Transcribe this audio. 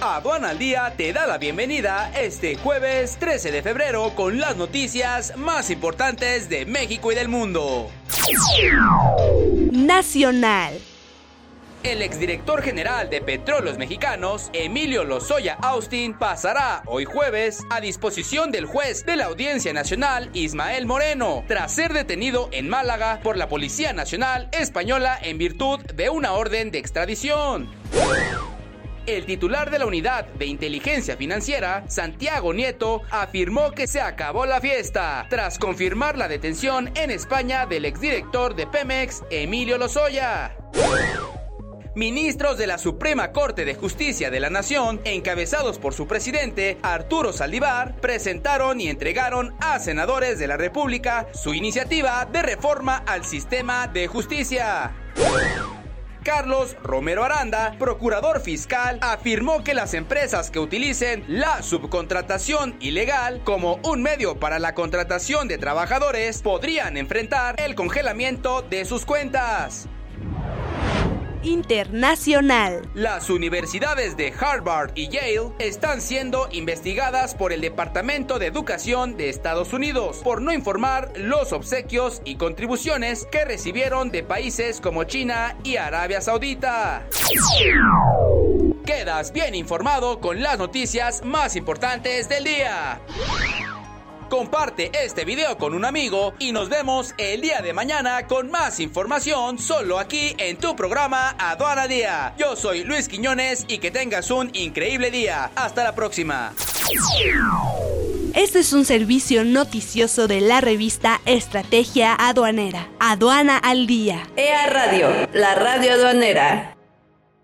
Aduana al Día te da la bienvenida este jueves 13 de febrero con las noticias más importantes de México y del mundo. Nacional. El exdirector general de Petróleos Mexicanos, Emilio Lozoya Austin, pasará hoy jueves a disposición del juez de la Audiencia Nacional, Ismael Moreno, tras ser detenido en Málaga por la Policía Nacional Española en virtud de una orden de extradición. El titular de la Unidad de Inteligencia Financiera, Santiago Nieto, afirmó que se acabó la fiesta tras confirmar la detención en España del exdirector de Pemex, Emilio Lozoya. Ministros de la Suprema Corte de Justicia de la Nación, encabezados por su presidente, Arturo Saldívar, presentaron y entregaron a senadores de la República su iniciativa de reforma al sistema de justicia. Carlos Romero Aranda, procurador fiscal, afirmó que las empresas que utilicen la subcontratación ilegal como un medio para la contratación de trabajadores podrían enfrentar el congelamiento de sus cuentas internacional. Las universidades de Harvard y Yale están siendo investigadas por el Departamento de Educación de Estados Unidos por no informar los obsequios y contribuciones que recibieron de países como China y Arabia Saudita. Quedas bien informado con las noticias más importantes del día. Comparte este video con un amigo y nos vemos el día de mañana con más información solo aquí en tu programa Aduana Día. Yo soy Luis Quiñones y que tengas un increíble día. Hasta la próxima. Este es un servicio noticioso de la revista Estrategia Aduanera. Aduana al Día. EA Radio, la radio aduanera.